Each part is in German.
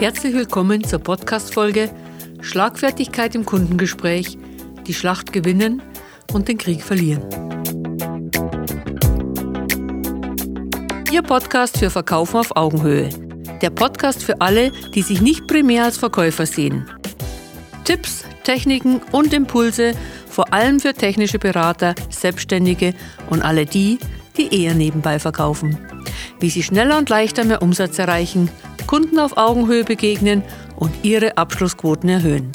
Herzlich willkommen zur Podcast-Folge Schlagfertigkeit im Kundengespräch, die Schlacht gewinnen und den Krieg verlieren. Ihr Podcast für Verkaufen auf Augenhöhe. Der Podcast für alle, die sich nicht primär als Verkäufer sehen. Tipps, Techniken und Impulse, vor allem für technische Berater, Selbstständige und alle die, die eher nebenbei verkaufen. Wie sie schneller und leichter mehr Umsatz erreichen Kunden auf Augenhöhe begegnen und ihre Abschlussquoten erhöhen.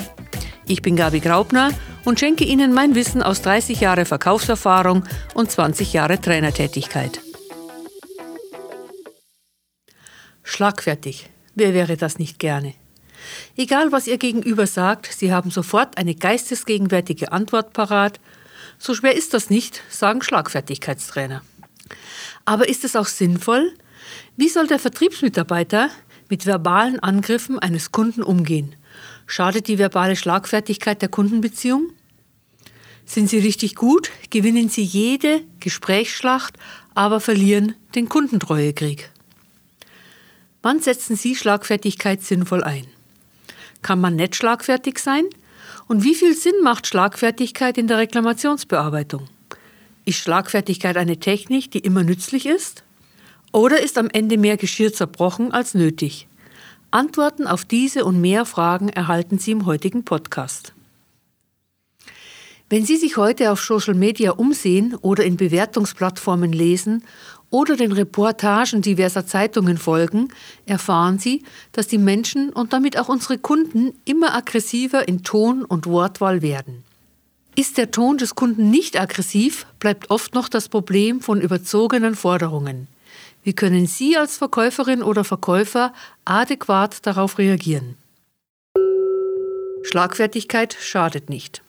Ich bin Gabi Graubner und schenke Ihnen mein Wissen aus 30 Jahre Verkaufserfahrung und 20 Jahre Trainertätigkeit. Schlagfertig. Wer wäre das nicht gerne? Egal, was Ihr Gegenüber sagt, Sie haben sofort eine geistesgegenwärtige Antwort parat. So schwer ist das nicht, sagen Schlagfertigkeitstrainer. Aber ist es auch sinnvoll? Wie soll der Vertriebsmitarbeiter mit verbalen Angriffen eines Kunden umgehen? Schadet die verbale Schlagfertigkeit der Kundenbeziehung? Sind Sie richtig gut, gewinnen Sie jede Gesprächsschlacht, aber verlieren den Kundentreuekrieg. Wann setzen Sie Schlagfertigkeit sinnvoll ein? Kann man nett schlagfertig sein? Und wie viel Sinn macht Schlagfertigkeit in der Reklamationsbearbeitung? Ist Schlagfertigkeit eine Technik, die immer nützlich ist? Oder ist am Ende mehr Geschirr zerbrochen als nötig? Antworten auf diese und mehr Fragen erhalten Sie im heutigen Podcast. Wenn Sie sich heute auf Social Media umsehen oder in Bewertungsplattformen lesen oder den Reportagen diverser Zeitungen folgen, erfahren Sie, dass die Menschen und damit auch unsere Kunden immer aggressiver in Ton und Wortwahl werden. Ist der Ton des Kunden nicht aggressiv, bleibt oft noch das Problem von überzogenen Forderungen. Wie können Sie als Verkäuferin oder Verkäufer adäquat darauf reagieren? Schlagfertigkeit schadet nicht.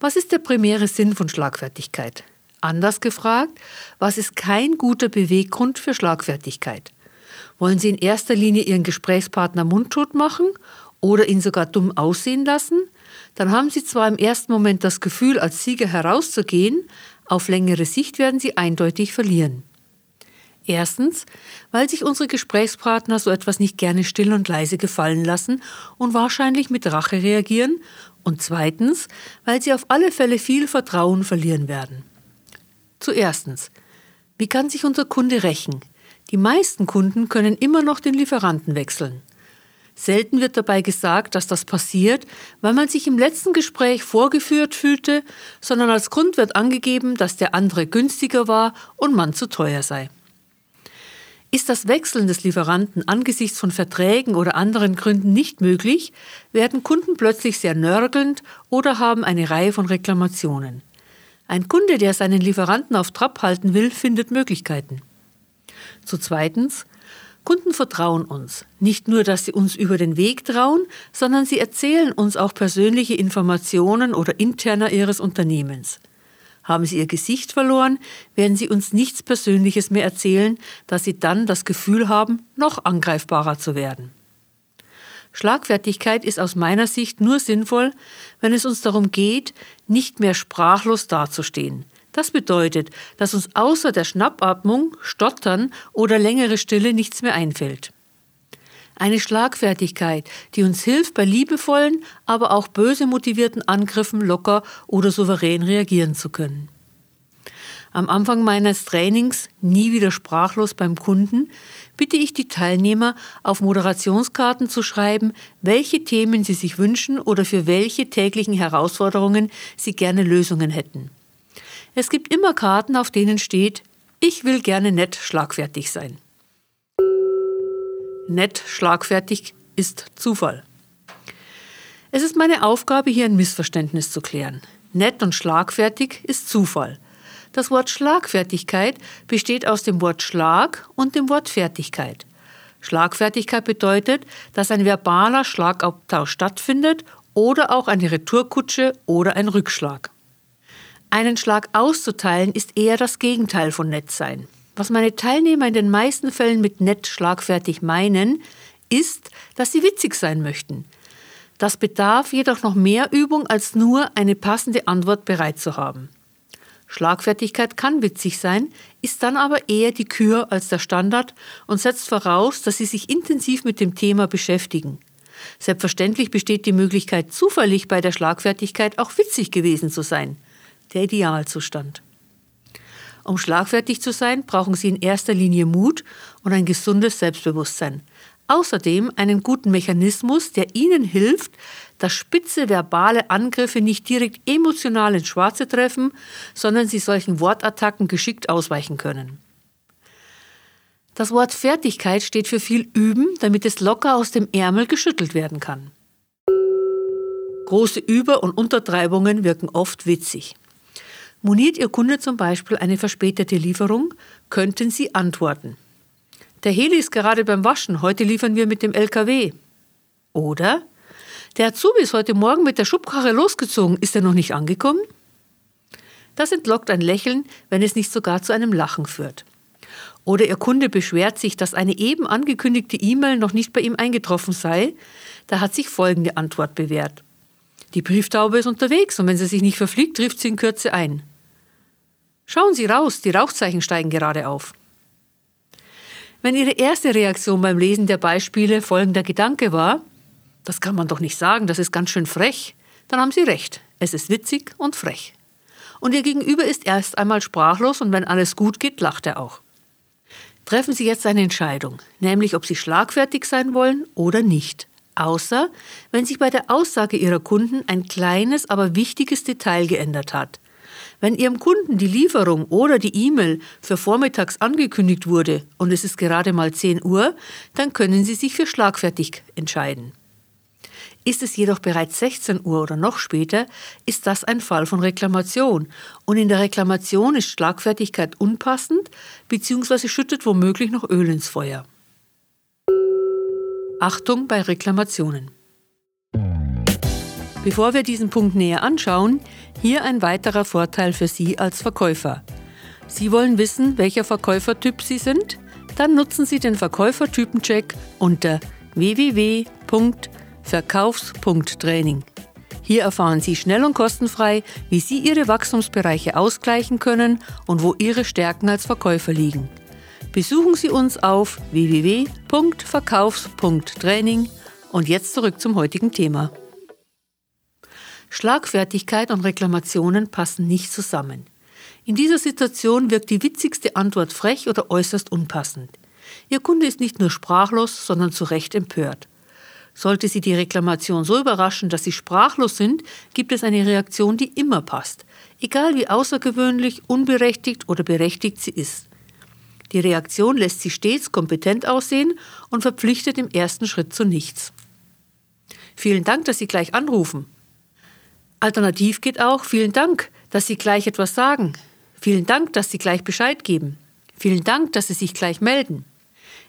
Was ist der primäre Sinn von Schlagfertigkeit? Anders gefragt, was ist kein guter Beweggrund für Schlagfertigkeit? Wollen Sie in erster Linie Ihren Gesprächspartner mundtot machen oder ihn sogar dumm aussehen lassen? Dann haben Sie zwar im ersten Moment das Gefühl, als Sieger herauszugehen, auf längere Sicht werden Sie eindeutig verlieren. Erstens, weil sich unsere Gesprächspartner so etwas nicht gerne still und leise gefallen lassen und wahrscheinlich mit Rache reagieren. Und zweitens, weil sie auf alle Fälle viel Vertrauen verlieren werden. Zuerstens, wie kann sich unser Kunde rächen? Die meisten Kunden können immer noch den Lieferanten wechseln. Selten wird dabei gesagt, dass das passiert, weil man sich im letzten Gespräch vorgeführt fühlte, sondern als Grund wird angegeben, dass der andere günstiger war und man zu teuer sei. Ist das Wechseln des Lieferanten angesichts von Verträgen oder anderen Gründen nicht möglich, werden Kunden plötzlich sehr nörgelnd oder haben eine Reihe von Reklamationen. Ein Kunde, der seinen Lieferanten auf Trab halten will, findet Möglichkeiten. Zu zweitens, Kunden vertrauen uns. Nicht nur, dass sie uns über den Weg trauen, sondern sie erzählen uns auch persönliche Informationen oder interner ihres Unternehmens. Haben sie ihr Gesicht verloren, werden sie uns nichts Persönliches mehr erzählen, da sie dann das Gefühl haben, noch angreifbarer zu werden. Schlagfertigkeit ist aus meiner Sicht nur sinnvoll, wenn es uns darum geht, nicht mehr sprachlos dazustehen. Das bedeutet, dass uns außer der Schnappatmung, Stottern oder längere Stille nichts mehr einfällt. Eine Schlagfertigkeit, die uns hilft, bei liebevollen, aber auch böse motivierten Angriffen locker oder souverän reagieren zu können. Am Anfang meines Trainings Nie wieder sprachlos beim Kunden bitte ich die Teilnehmer, auf Moderationskarten zu schreiben, welche Themen sie sich wünschen oder für welche täglichen Herausforderungen sie gerne Lösungen hätten. Es gibt immer Karten, auf denen steht, ich will gerne nett schlagfertig sein. Nett, schlagfertig ist Zufall. Es ist meine Aufgabe, hier ein Missverständnis zu klären. Nett und schlagfertig ist Zufall. Das Wort Schlagfertigkeit besteht aus dem Wort Schlag und dem Wort Fertigkeit. Schlagfertigkeit bedeutet, dass ein verbaler Schlagabtausch stattfindet oder auch eine Retourkutsche oder ein Rückschlag. Einen Schlag auszuteilen ist eher das Gegenteil von nett sein. Was meine Teilnehmer in den meisten Fällen mit nett schlagfertig meinen, ist, dass sie witzig sein möchten. Das bedarf jedoch noch mehr Übung, als nur eine passende Antwort bereit zu haben. Schlagfertigkeit kann witzig sein, ist dann aber eher die Kür als der Standard und setzt voraus, dass Sie sich intensiv mit dem Thema beschäftigen. Selbstverständlich besteht die Möglichkeit, zufällig bei der Schlagfertigkeit auch witzig gewesen zu sein. Der Idealzustand. Um schlagfertig zu sein, brauchen Sie in erster Linie Mut und ein gesundes Selbstbewusstsein. Außerdem einen guten Mechanismus, der Ihnen hilft, dass spitze verbale Angriffe nicht direkt emotional ins Schwarze treffen, sondern Sie solchen Wortattacken geschickt ausweichen können. Das Wort Fertigkeit steht für viel Üben, damit es locker aus dem Ärmel geschüttelt werden kann. Große Über- und Untertreibungen wirken oft witzig. Moniert Ihr Kunde zum Beispiel eine verspätete Lieferung, könnten Sie antworten. Der Heli ist gerade beim Waschen, heute liefern wir mit dem LKW. Oder der Azubi ist heute Morgen mit der Schubkarre losgezogen, ist er noch nicht angekommen? Das entlockt ein Lächeln, wenn es nicht sogar zu einem Lachen führt. Oder Ihr Kunde beschwert sich, dass eine eben angekündigte E-Mail noch nicht bei ihm eingetroffen sei. Da hat sich folgende Antwort bewährt. Die Brieftaube ist unterwegs und wenn sie sich nicht verfliegt, trifft sie in Kürze ein. Schauen Sie raus, die Rauchzeichen steigen gerade auf. Wenn Ihre erste Reaktion beim Lesen der Beispiele folgender Gedanke war, das kann man doch nicht sagen, das ist ganz schön frech, dann haben Sie recht, es ist witzig und frech. Und Ihr Gegenüber ist erst einmal sprachlos und wenn alles gut geht, lacht er auch. Treffen Sie jetzt eine Entscheidung, nämlich ob Sie schlagfertig sein wollen oder nicht. Außer wenn sich bei der Aussage Ihrer Kunden ein kleines, aber wichtiges Detail geändert hat. Wenn Ihrem Kunden die Lieferung oder die E-Mail für vormittags angekündigt wurde und es ist gerade mal 10 Uhr, dann können Sie sich für schlagfertig entscheiden. Ist es jedoch bereits 16 Uhr oder noch später, ist das ein Fall von Reklamation. Und in der Reklamation ist Schlagfertigkeit unpassend bzw. schüttet womöglich noch Öl ins Feuer. Achtung bei Reklamationen. Bevor wir diesen Punkt näher anschauen, hier ein weiterer Vorteil für Sie als Verkäufer. Sie wollen wissen, welcher Verkäufertyp Sie sind? Dann nutzen Sie den Verkäufertypencheck unter www.verkaufs.training. Hier erfahren Sie schnell und kostenfrei, wie Sie Ihre Wachstumsbereiche ausgleichen können und wo Ihre Stärken als Verkäufer liegen. Besuchen Sie uns auf www.verkaufs.training und jetzt zurück zum heutigen Thema. Schlagfertigkeit und Reklamationen passen nicht zusammen. In dieser Situation wirkt die witzigste Antwort frech oder äußerst unpassend. Ihr Kunde ist nicht nur sprachlos, sondern zu Recht empört. Sollte Sie die Reklamation so überraschen, dass Sie sprachlos sind, gibt es eine Reaktion, die immer passt, egal wie außergewöhnlich, unberechtigt oder berechtigt sie ist. Die Reaktion lässt Sie stets kompetent aussehen und verpflichtet im ersten Schritt zu nichts. Vielen Dank, dass Sie gleich anrufen. Alternativ geht auch, vielen Dank, dass Sie gleich etwas sagen. Vielen Dank, dass Sie gleich Bescheid geben. Vielen Dank, dass Sie sich gleich melden.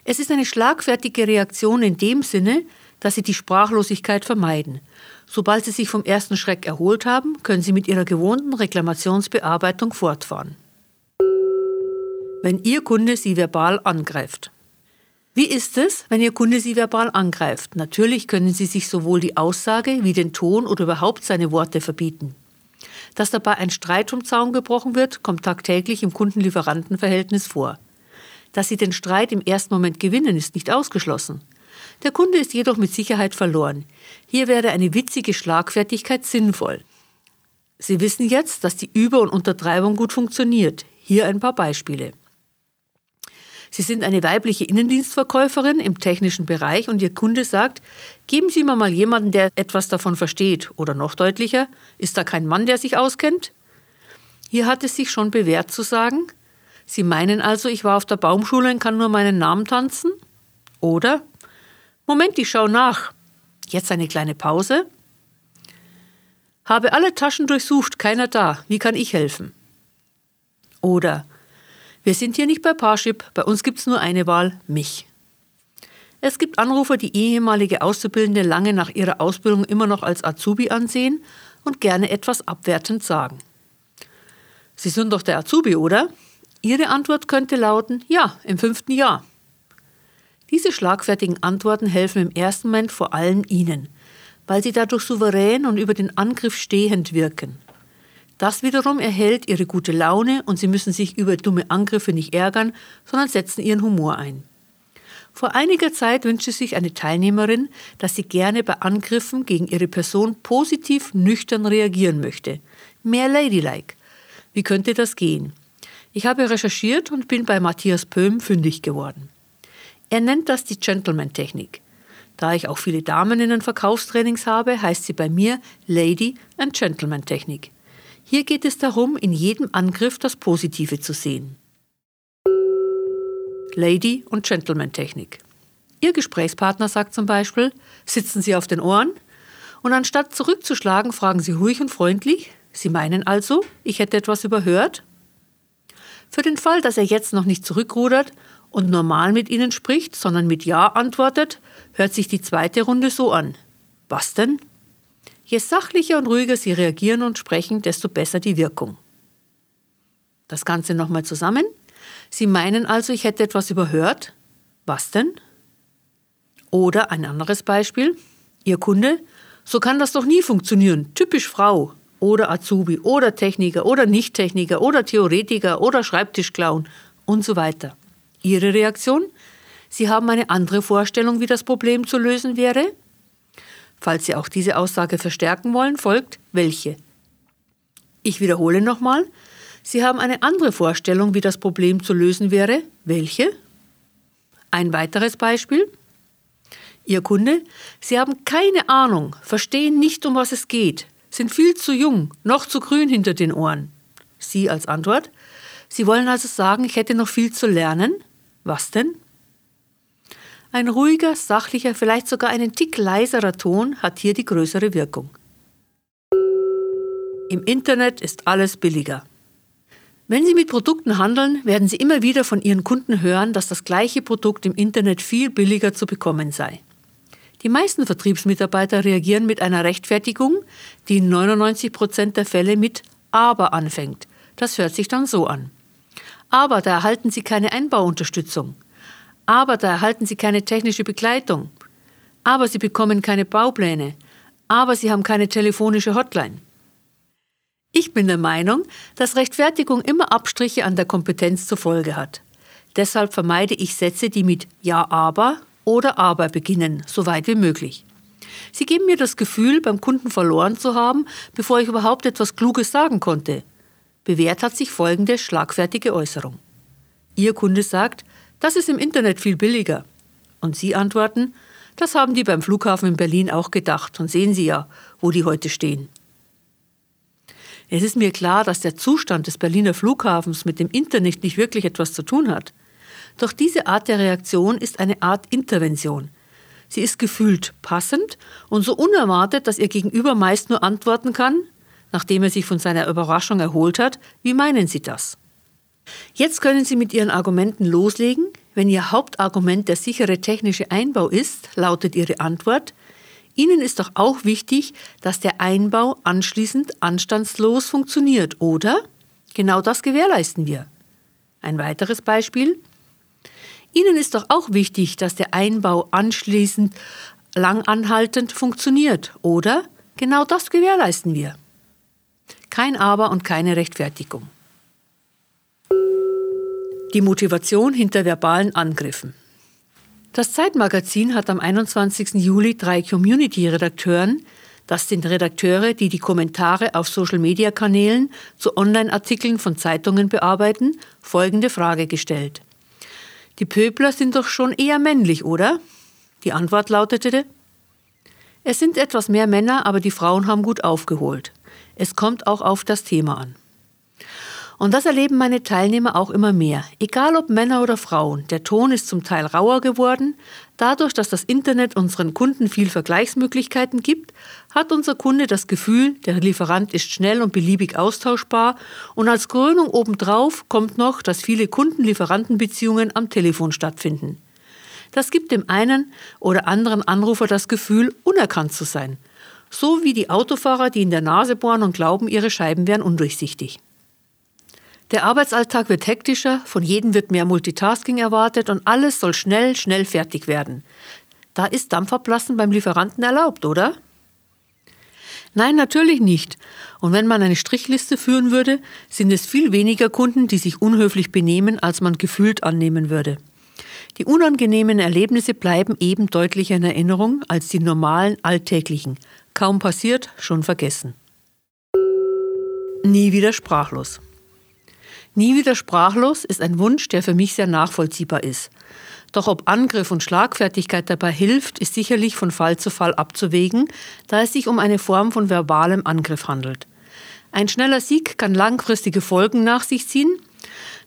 Es ist eine schlagfertige Reaktion in dem Sinne, dass Sie die Sprachlosigkeit vermeiden. Sobald Sie sich vom ersten Schreck erholt haben, können Sie mit Ihrer gewohnten Reklamationsbearbeitung fortfahren. Wenn Ihr Kunde Sie verbal angreift. Wie ist es, wenn Ihr Kunde Sie verbal angreift? Natürlich können Sie sich sowohl die Aussage wie den Ton oder überhaupt seine Worte verbieten. Dass dabei ein Streit vom Zaun gebrochen wird, kommt tagtäglich im Kunden-Lieferanten-Verhältnis vor. Dass Sie den Streit im ersten Moment gewinnen, ist nicht ausgeschlossen. Der Kunde ist jedoch mit Sicherheit verloren. Hier wäre eine witzige Schlagfertigkeit sinnvoll. Sie wissen jetzt, dass die Über- und Untertreibung gut funktioniert. Hier ein paar Beispiele. Sie sind eine weibliche Innendienstverkäuferin im technischen Bereich und Ihr Kunde sagt, geben Sie mir mal jemanden, der etwas davon versteht. Oder noch deutlicher, ist da kein Mann, der sich auskennt? Hier hat es sich schon bewährt zu sagen, Sie meinen also, ich war auf der Baumschule und kann nur meinen Namen tanzen? Oder, Moment, ich schau nach. Jetzt eine kleine Pause. Habe alle Taschen durchsucht, keiner da. Wie kann ich helfen? Oder, wir sind hier nicht bei Parship, bei uns gibt es nur eine Wahl, mich. Es gibt Anrufer, die ehemalige Auszubildende lange nach ihrer Ausbildung immer noch als Azubi ansehen und gerne etwas abwertend sagen. Sie sind doch der Azubi, oder? Ihre Antwort könnte lauten, ja, im fünften Jahr. Diese schlagfertigen Antworten helfen im ersten Moment vor allem Ihnen, weil sie dadurch souverän und über den Angriff stehend wirken. Das wiederum erhält ihre gute Laune und sie müssen sich über dumme Angriffe nicht ärgern, sondern setzen ihren Humor ein. Vor einiger Zeit wünschte sich eine Teilnehmerin, dass sie gerne bei Angriffen gegen ihre Person positiv nüchtern reagieren möchte. Mehr ladylike. Wie könnte das gehen? Ich habe recherchiert und bin bei Matthias Pöhm fündig geworden. Er nennt das die Gentleman-Technik. Da ich auch viele Damen in den Verkaufstrainings habe, heißt sie bei mir Lady and Gentleman Technik. Hier geht es darum, in jedem Angriff das Positive zu sehen. Lady- und Gentleman-Technik. Ihr Gesprächspartner sagt zum Beispiel, sitzen Sie auf den Ohren? Und anstatt zurückzuschlagen, fragen Sie ruhig und freundlich, Sie meinen also, ich hätte etwas überhört? Für den Fall, dass er jetzt noch nicht zurückrudert und normal mit Ihnen spricht, sondern mit Ja antwortet, hört sich die zweite Runde so an. Was denn? Je sachlicher und ruhiger Sie reagieren und sprechen, desto besser die Wirkung. Das Ganze nochmal zusammen. Sie meinen also, ich hätte etwas überhört? Was denn? Oder ein anderes Beispiel. Ihr Kunde? So kann das doch nie funktionieren. Typisch Frau. Oder Azubi. Oder Techniker. Oder Nicht-Techniker. Oder Theoretiker. Oder Schreibtischclown. Und so weiter. Ihre Reaktion? Sie haben eine andere Vorstellung, wie das Problem zu lösen wäre? Falls Sie auch diese Aussage verstärken wollen, folgt welche. Ich wiederhole nochmal. Sie haben eine andere Vorstellung, wie das Problem zu lösen wäre. Welche? Ein weiteres Beispiel. Ihr Kunde, Sie haben keine Ahnung, verstehen nicht, um was es geht, sind viel zu jung, noch zu grün hinter den Ohren. Sie als Antwort. Sie wollen also sagen, ich hätte noch viel zu lernen? Was denn? Ein ruhiger, sachlicher, vielleicht sogar einen Tick leiserer Ton hat hier die größere Wirkung. Im Internet ist alles billiger. Wenn Sie mit Produkten handeln, werden Sie immer wieder von Ihren Kunden hören, dass das gleiche Produkt im Internet viel billiger zu bekommen sei. Die meisten Vertriebsmitarbeiter reagieren mit einer Rechtfertigung, die in 99 Prozent der Fälle mit aber anfängt. Das hört sich dann so an. Aber da erhalten Sie keine Einbauunterstützung. Aber da erhalten Sie keine technische Begleitung. Aber Sie bekommen keine Baupläne. Aber Sie haben keine telefonische Hotline. Ich bin der Meinung, dass Rechtfertigung immer Abstriche an der Kompetenz zur Folge hat. Deshalb vermeide ich Sätze, die mit Ja, aber oder aber beginnen, so weit wie möglich. Sie geben mir das Gefühl, beim Kunden verloren zu haben, bevor ich überhaupt etwas Kluges sagen konnte. Bewährt hat sich folgende schlagfertige Äußerung. Ihr Kunde sagt, das ist im Internet viel billiger. Und Sie antworten, das haben die beim Flughafen in Berlin auch gedacht und sehen Sie ja, wo die heute stehen. Es ist mir klar, dass der Zustand des Berliner Flughafens mit dem Internet nicht wirklich etwas zu tun hat. Doch diese Art der Reaktion ist eine Art Intervention. Sie ist gefühlt passend und so unerwartet, dass ihr Gegenüber meist nur antworten kann, nachdem er sich von seiner Überraschung erholt hat, wie meinen Sie das? Jetzt können Sie mit Ihren Argumenten loslegen. Wenn Ihr Hauptargument der sichere technische Einbau ist, lautet Ihre Antwort, Ihnen ist doch auch wichtig, dass der Einbau anschließend anstandslos funktioniert, oder? Genau das gewährleisten wir. Ein weiteres Beispiel. Ihnen ist doch auch wichtig, dass der Einbau anschließend langanhaltend funktioniert, oder? Genau das gewährleisten wir. Kein Aber und keine Rechtfertigung. Die Motivation hinter verbalen Angriffen. Das Zeitmagazin hat am 21. Juli drei Community-Redakteuren, das sind Redakteure, die die Kommentare auf Social-Media-Kanälen zu Online-Artikeln von Zeitungen bearbeiten, folgende Frage gestellt. Die Pöbler sind doch schon eher männlich, oder? Die Antwort lautete, es sind etwas mehr Männer, aber die Frauen haben gut aufgeholt. Es kommt auch auf das Thema an. Und das erleben meine Teilnehmer auch immer mehr. Egal ob Männer oder Frauen, der Ton ist zum Teil rauer geworden. Dadurch, dass das Internet unseren Kunden viel Vergleichsmöglichkeiten gibt, hat unser Kunde das Gefühl, der Lieferant ist schnell und beliebig austauschbar. Und als Krönung obendrauf kommt noch, dass viele Kunden-Lieferanten-Beziehungen am Telefon stattfinden. Das gibt dem einen oder anderen Anrufer das Gefühl, unerkannt zu sein. So wie die Autofahrer, die in der Nase bohren und glauben, ihre Scheiben wären undurchsichtig. Der Arbeitsalltag wird hektischer, von jedem wird mehr Multitasking erwartet und alles soll schnell, schnell fertig werden. Da ist Dampfablassen beim Lieferanten erlaubt, oder? Nein, natürlich nicht. Und wenn man eine Strichliste führen würde, sind es viel weniger Kunden, die sich unhöflich benehmen, als man gefühlt annehmen würde. Die unangenehmen Erlebnisse bleiben eben deutlicher in Erinnerung als die normalen alltäglichen. Kaum passiert, schon vergessen. Nie wieder sprachlos. Nie wieder sprachlos ist ein Wunsch, der für mich sehr nachvollziehbar ist. Doch ob Angriff und Schlagfertigkeit dabei hilft, ist sicherlich von Fall zu Fall abzuwägen, da es sich um eine Form von verbalem Angriff handelt. Ein schneller Sieg kann langfristige Folgen nach sich ziehen.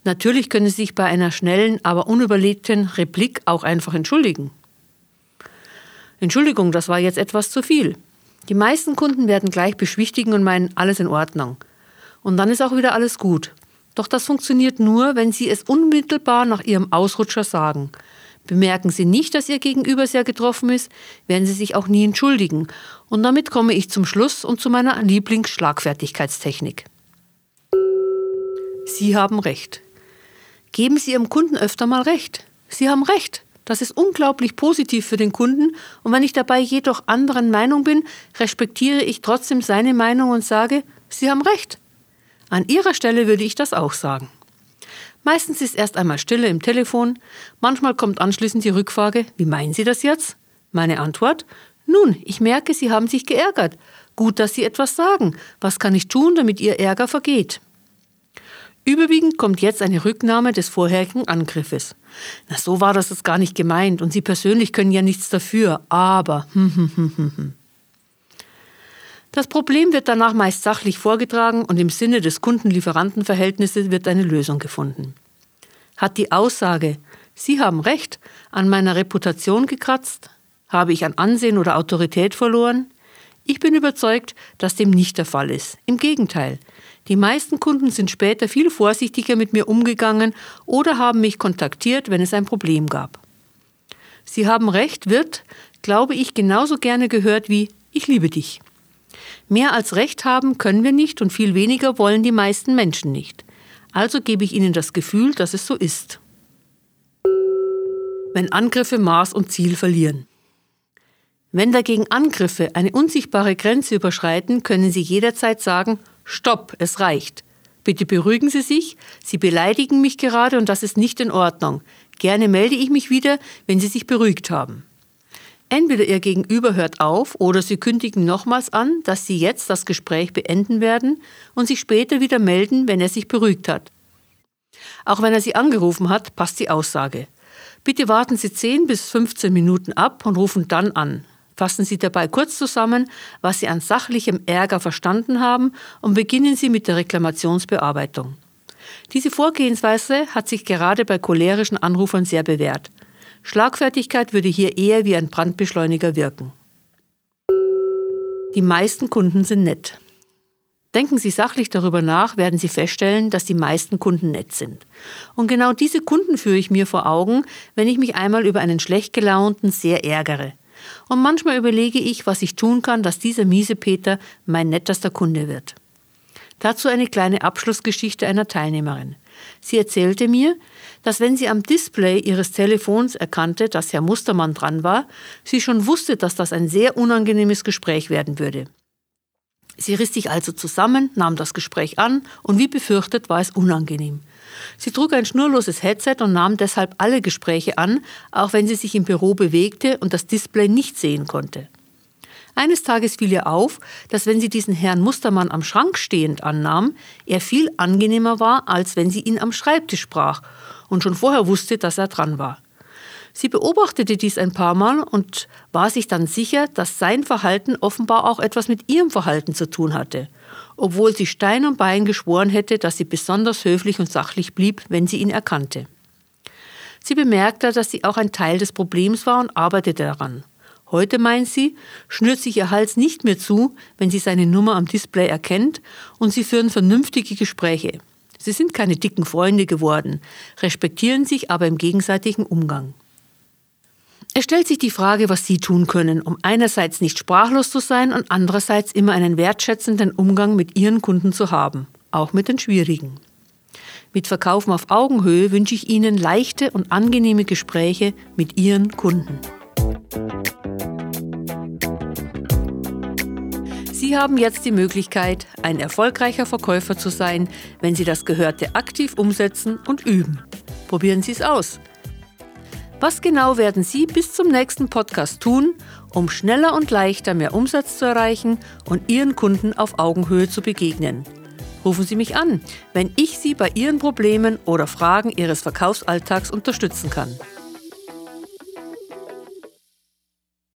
Natürlich können Sie sich bei einer schnellen, aber unüberlegten Replik auch einfach entschuldigen. Entschuldigung, das war jetzt etwas zu viel. Die meisten Kunden werden gleich beschwichtigen und meinen, alles in Ordnung. Und dann ist auch wieder alles gut. Doch das funktioniert nur, wenn Sie es unmittelbar nach Ihrem Ausrutscher sagen. Bemerken Sie nicht, dass Ihr Gegenüber sehr getroffen ist, werden Sie sich auch nie entschuldigen. Und damit komme ich zum Schluss und zu meiner Lieblingsschlagfertigkeitstechnik. Sie haben recht. Geben Sie Ihrem Kunden öfter mal recht. Sie haben recht. Das ist unglaublich positiv für den Kunden und wenn ich dabei jedoch anderen Meinung bin, respektiere ich trotzdem seine Meinung und sage, Sie haben recht. An Ihrer Stelle würde ich das auch sagen. Meistens ist erst einmal Stille im Telefon, manchmal kommt anschließend die Rückfrage, wie meinen Sie das jetzt? Meine Antwort, nun, ich merke, Sie haben sich geärgert. Gut, dass Sie etwas sagen. Was kann ich tun, damit Ihr Ärger vergeht? Überwiegend kommt jetzt eine Rücknahme des vorherigen Angriffes. Na, so war das gar nicht gemeint und Sie persönlich können ja nichts dafür, aber. Hm, hm, hm, hm, hm. Das Problem wird danach meist sachlich vorgetragen und im Sinne des Kunden-Lieferanten-Verhältnisses wird eine Lösung gefunden. Hat die Aussage, Sie haben recht, an meiner Reputation gekratzt? Habe ich an Ansehen oder Autorität verloren? Ich bin überzeugt, dass dem nicht der Fall ist. Im Gegenteil. Die meisten Kunden sind später viel vorsichtiger mit mir umgegangen oder haben mich kontaktiert, wenn es ein Problem gab. Sie haben recht wird, glaube ich, genauso gerne gehört wie ich liebe dich. Mehr als Recht haben können wir nicht und viel weniger wollen die meisten Menschen nicht. Also gebe ich Ihnen das Gefühl, dass es so ist. Wenn Angriffe Maß und Ziel verlieren. Wenn dagegen Angriffe eine unsichtbare Grenze überschreiten, können Sie jederzeit sagen, Stopp, es reicht. Bitte beruhigen Sie sich, Sie beleidigen mich gerade und das ist nicht in Ordnung. Gerne melde ich mich wieder, wenn Sie sich beruhigt haben. Entweder Ihr Gegenüber hört auf oder Sie kündigen nochmals an, dass Sie jetzt das Gespräch beenden werden und sich später wieder melden, wenn er sich beruhigt hat. Auch wenn er Sie angerufen hat, passt die Aussage. Bitte warten Sie 10 bis 15 Minuten ab und rufen dann an. Fassen Sie dabei kurz zusammen, was Sie an sachlichem Ärger verstanden haben und beginnen Sie mit der Reklamationsbearbeitung. Diese Vorgehensweise hat sich gerade bei cholerischen Anrufern sehr bewährt. Schlagfertigkeit würde hier eher wie ein Brandbeschleuniger wirken. Die meisten Kunden sind nett. Denken Sie sachlich darüber nach, werden Sie feststellen, dass die meisten Kunden nett sind. Und genau diese Kunden führe ich mir vor Augen, wenn ich mich einmal über einen schlecht gelaunten sehr ärgere. Und manchmal überlege ich, was ich tun kann, dass dieser miese Peter mein nettester Kunde wird. Dazu eine kleine Abschlussgeschichte einer Teilnehmerin. Sie erzählte mir, dass wenn sie am Display ihres Telefons erkannte, dass Herr Mustermann dran war, sie schon wusste, dass das ein sehr unangenehmes Gespräch werden würde. Sie riss sich also zusammen, nahm das Gespräch an und wie befürchtet war es unangenehm. Sie trug ein schnurloses Headset und nahm deshalb alle Gespräche an, auch wenn sie sich im Büro bewegte und das Display nicht sehen konnte. Eines Tages fiel ihr auf, dass wenn sie diesen Herrn Mustermann am Schrank stehend annahm, er viel angenehmer war, als wenn sie ihn am Schreibtisch sprach und schon vorher wusste, dass er dran war. Sie beobachtete dies ein paar Mal und war sich dann sicher, dass sein Verhalten offenbar auch etwas mit ihrem Verhalten zu tun hatte, obwohl sie Stein und Bein geschworen hätte, dass sie besonders höflich und sachlich blieb, wenn sie ihn erkannte. Sie bemerkte, dass sie auch ein Teil des Problems war und arbeitete daran. Heute, meint sie, schnürt sich ihr Hals nicht mehr zu, wenn sie seine Nummer am Display erkennt und sie führen vernünftige Gespräche. Sie sind keine dicken Freunde geworden, respektieren sich aber im gegenseitigen Umgang. Es stellt sich die Frage, was Sie tun können, um einerseits nicht sprachlos zu sein und andererseits immer einen wertschätzenden Umgang mit Ihren Kunden zu haben, auch mit den schwierigen. Mit Verkaufen auf Augenhöhe wünsche ich Ihnen leichte und angenehme Gespräche mit Ihren Kunden. Sie haben jetzt die Möglichkeit, ein erfolgreicher Verkäufer zu sein, wenn Sie das Gehörte aktiv umsetzen und üben. Probieren Sie es aus. Was genau werden Sie bis zum nächsten Podcast tun, um schneller und leichter mehr Umsatz zu erreichen und Ihren Kunden auf Augenhöhe zu begegnen? Rufen Sie mich an, wenn ich Sie bei Ihren Problemen oder Fragen Ihres Verkaufsalltags unterstützen kann.